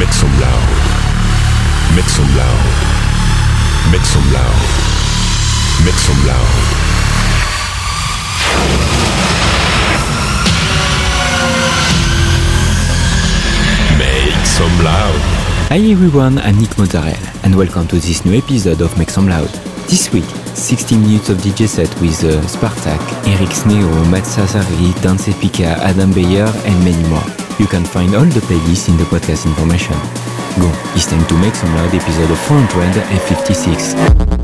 Make some loud. Make some loud. Make some loud. Make some loud. Make some loud. Hi everyone, I'm Nick Mozzarella and welcome to this new episode of Make Some Loud. This week, 16 minutes of DJ set with uh, Spartak, Eric Sneo, Matt Sassari, Dance Pika, Adam Beyer and many more. You can find all the playlists in the podcast information. Go, it's time to Make Some Loud episode of 456.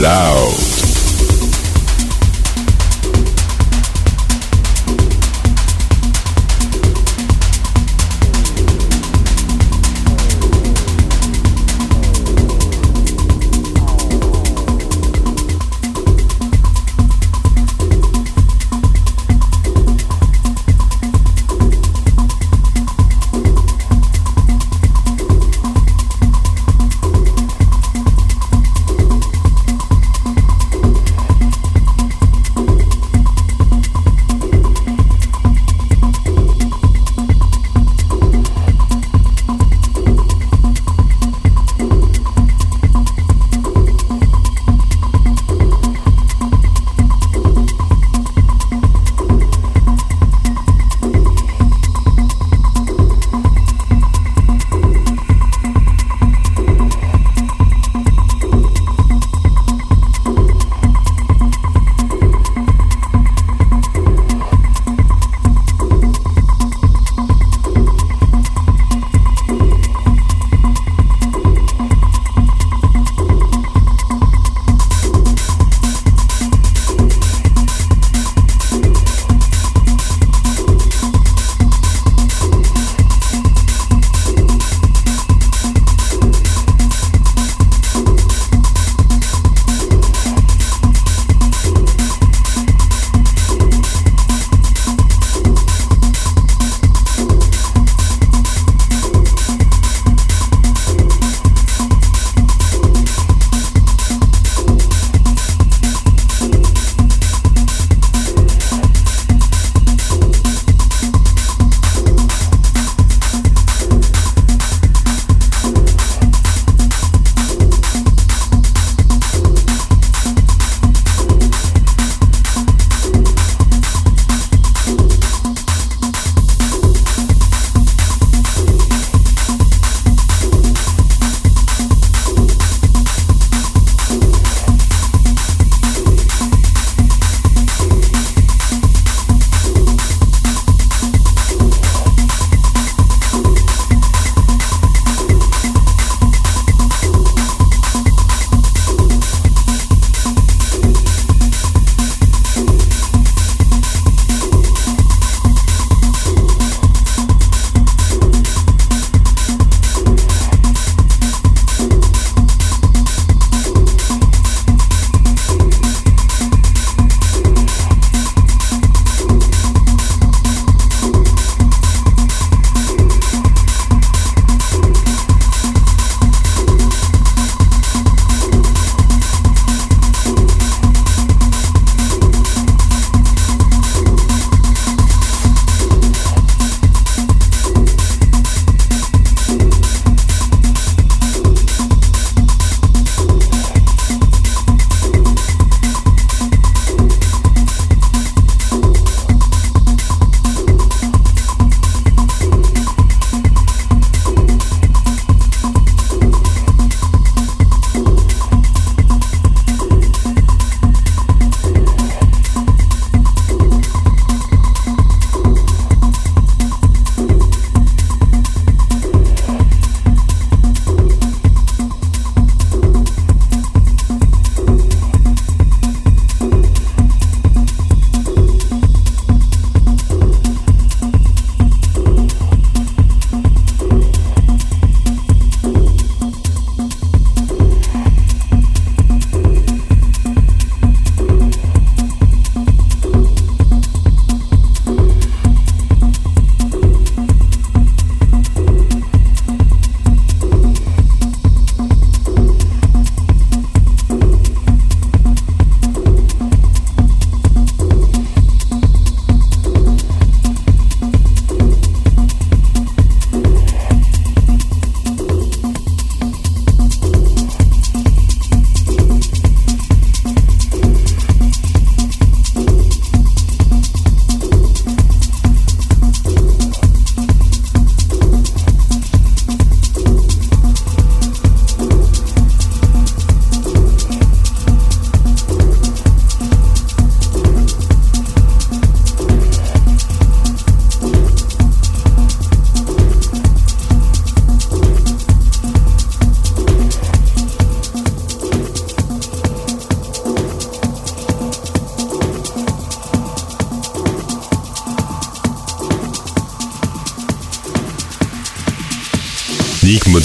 Blau.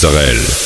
Nick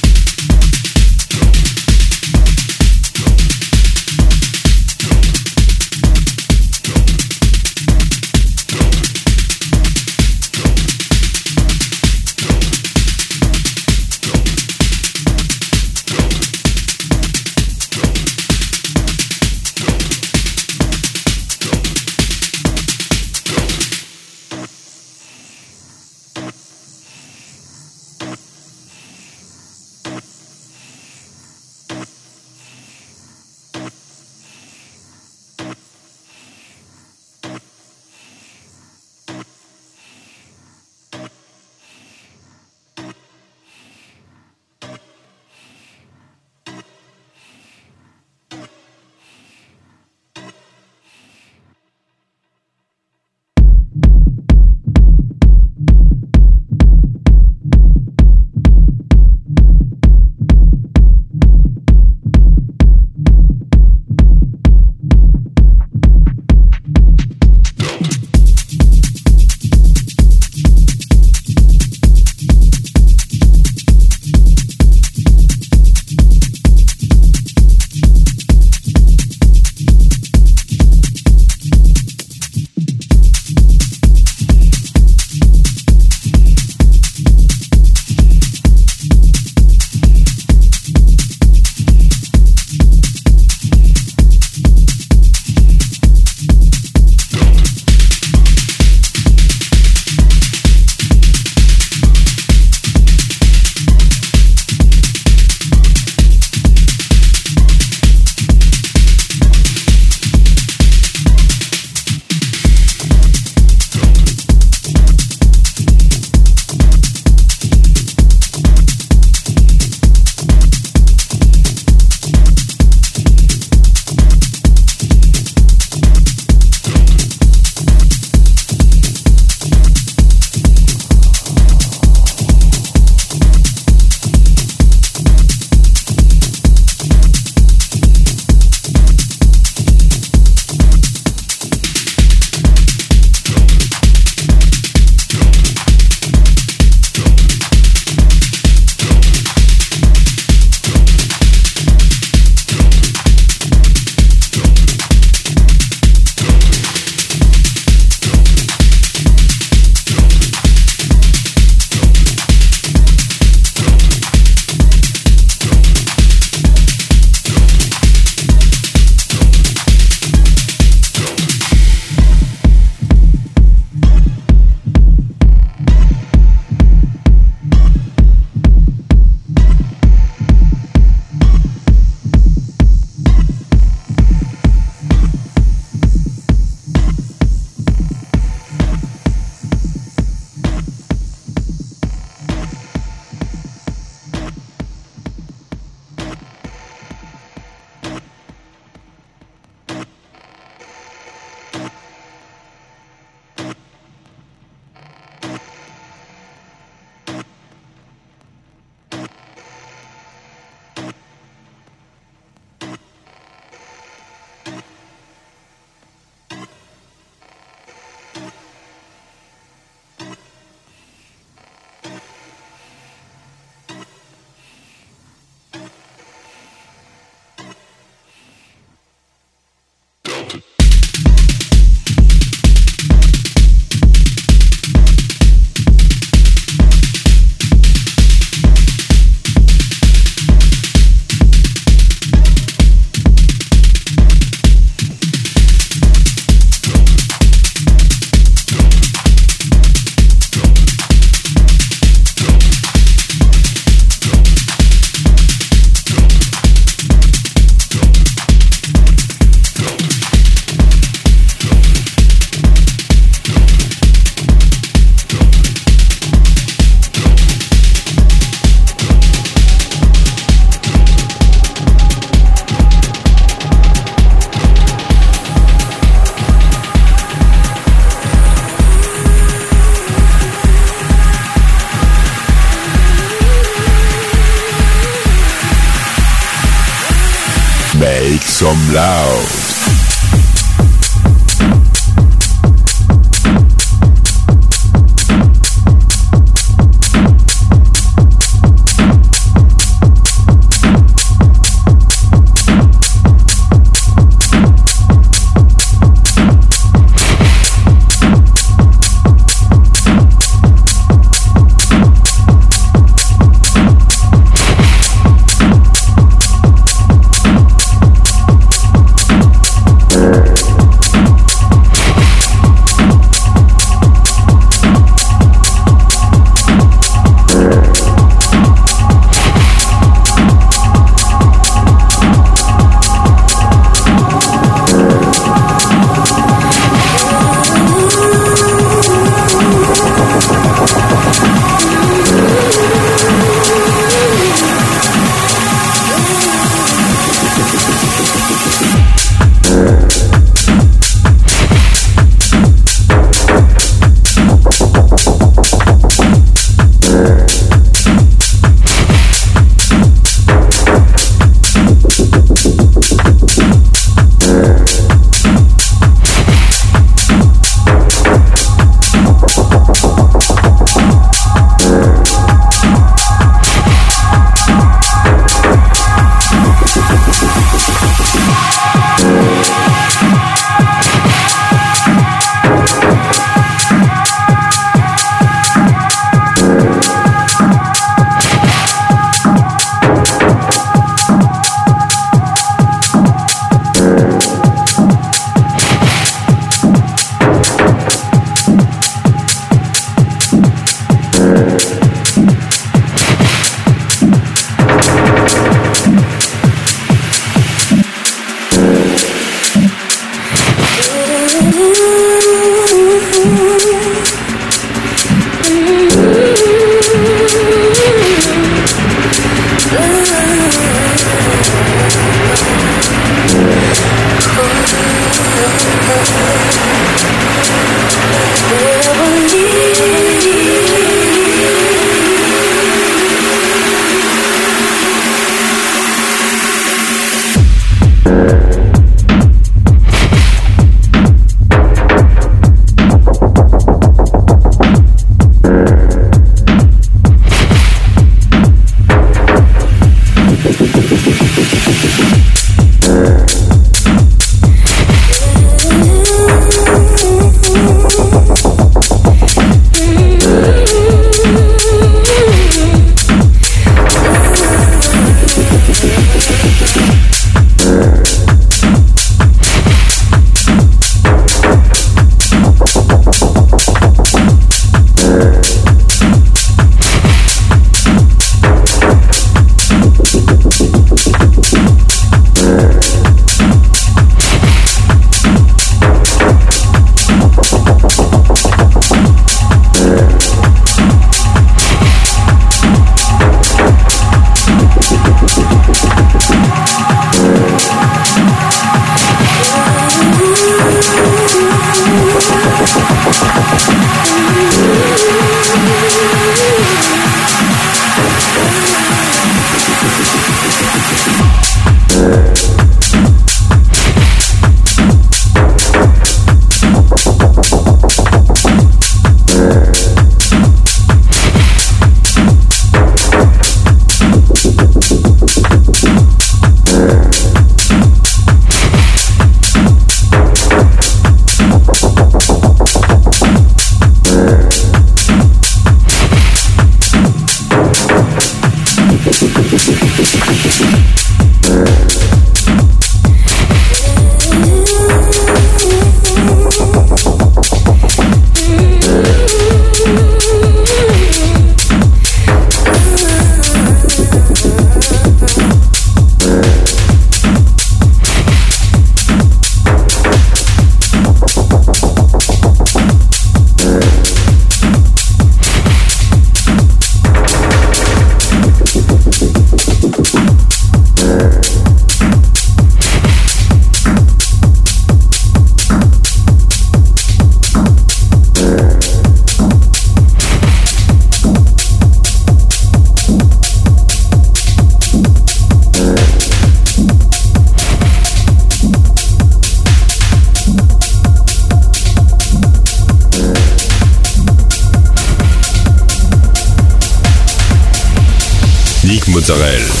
Mozzarella.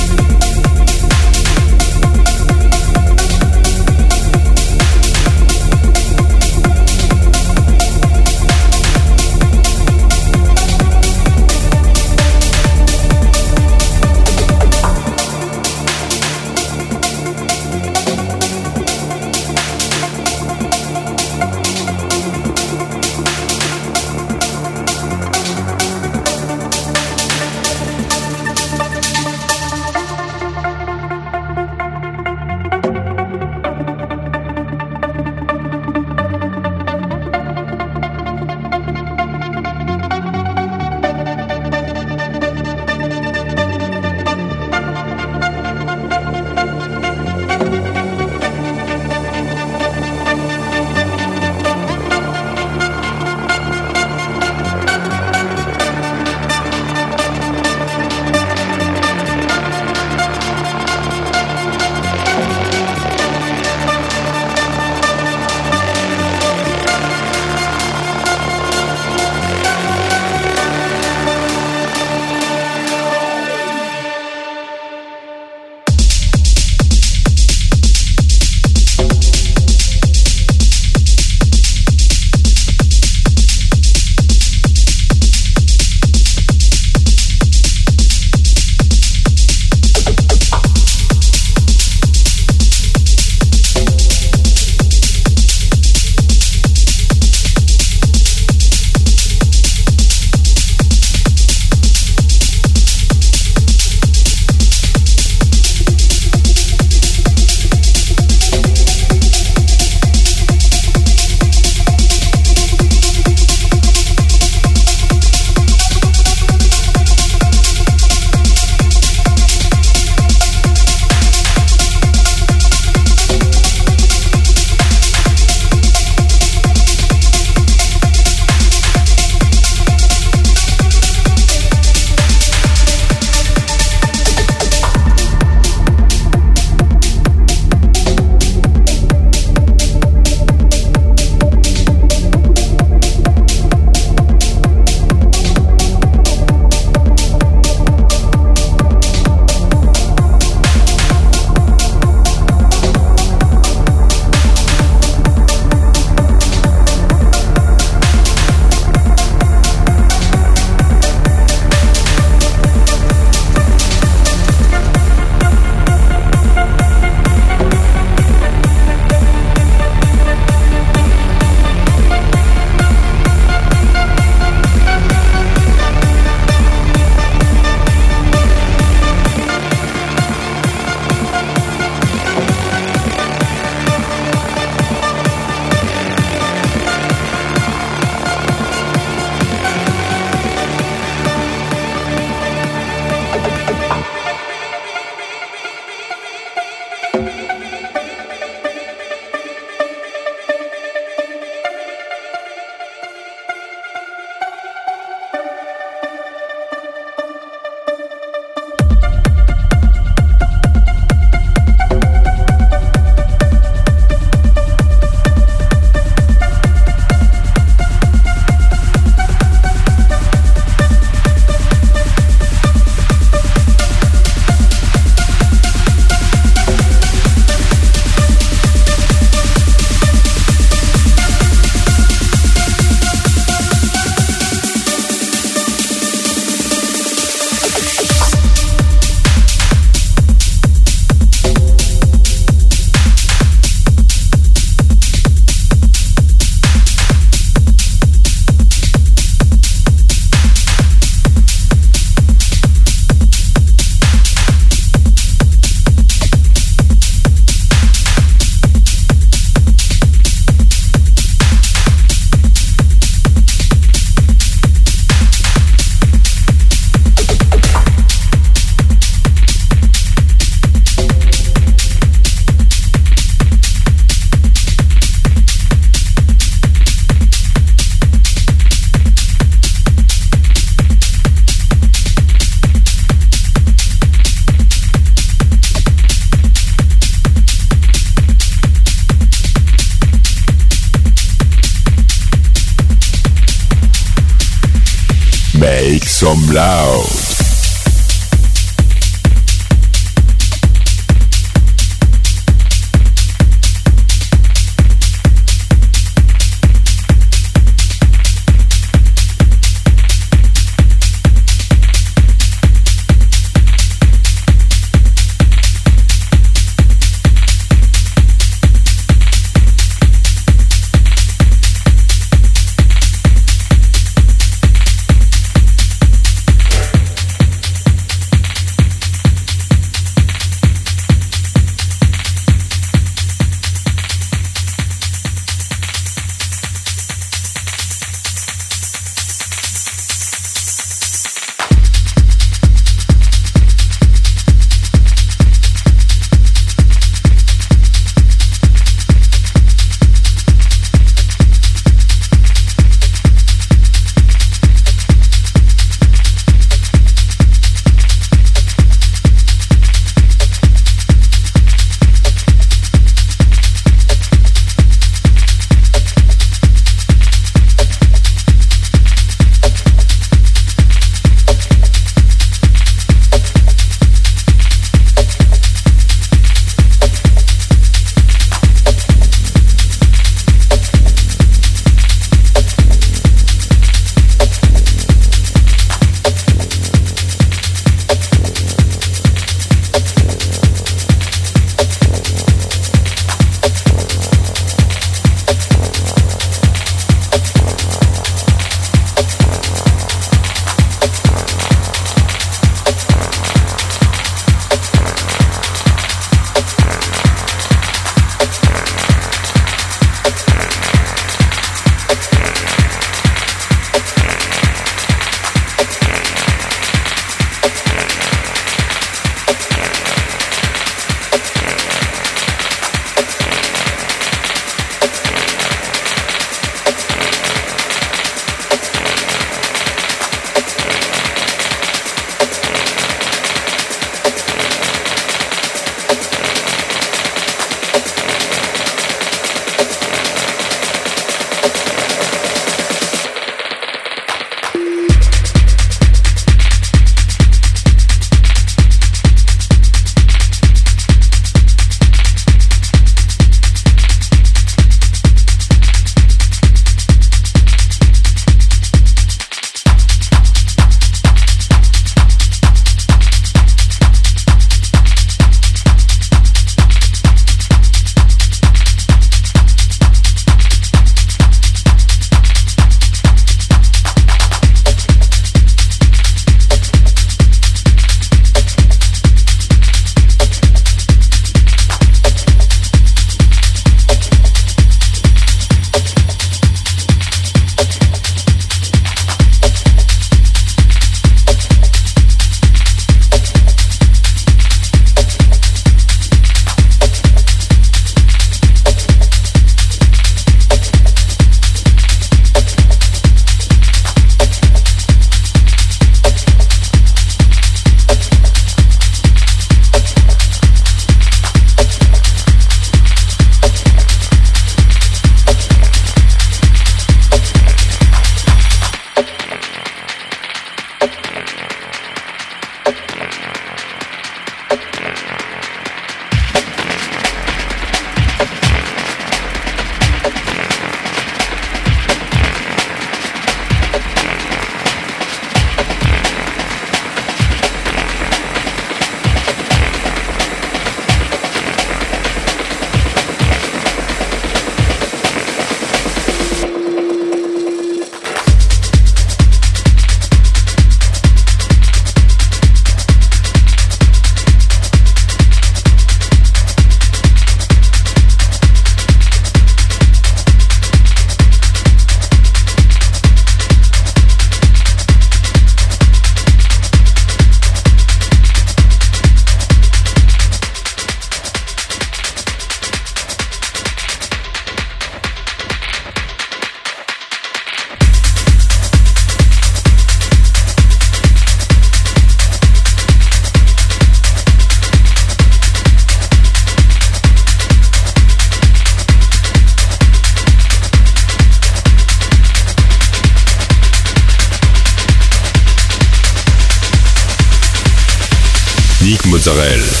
Sorel.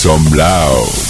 Some loud.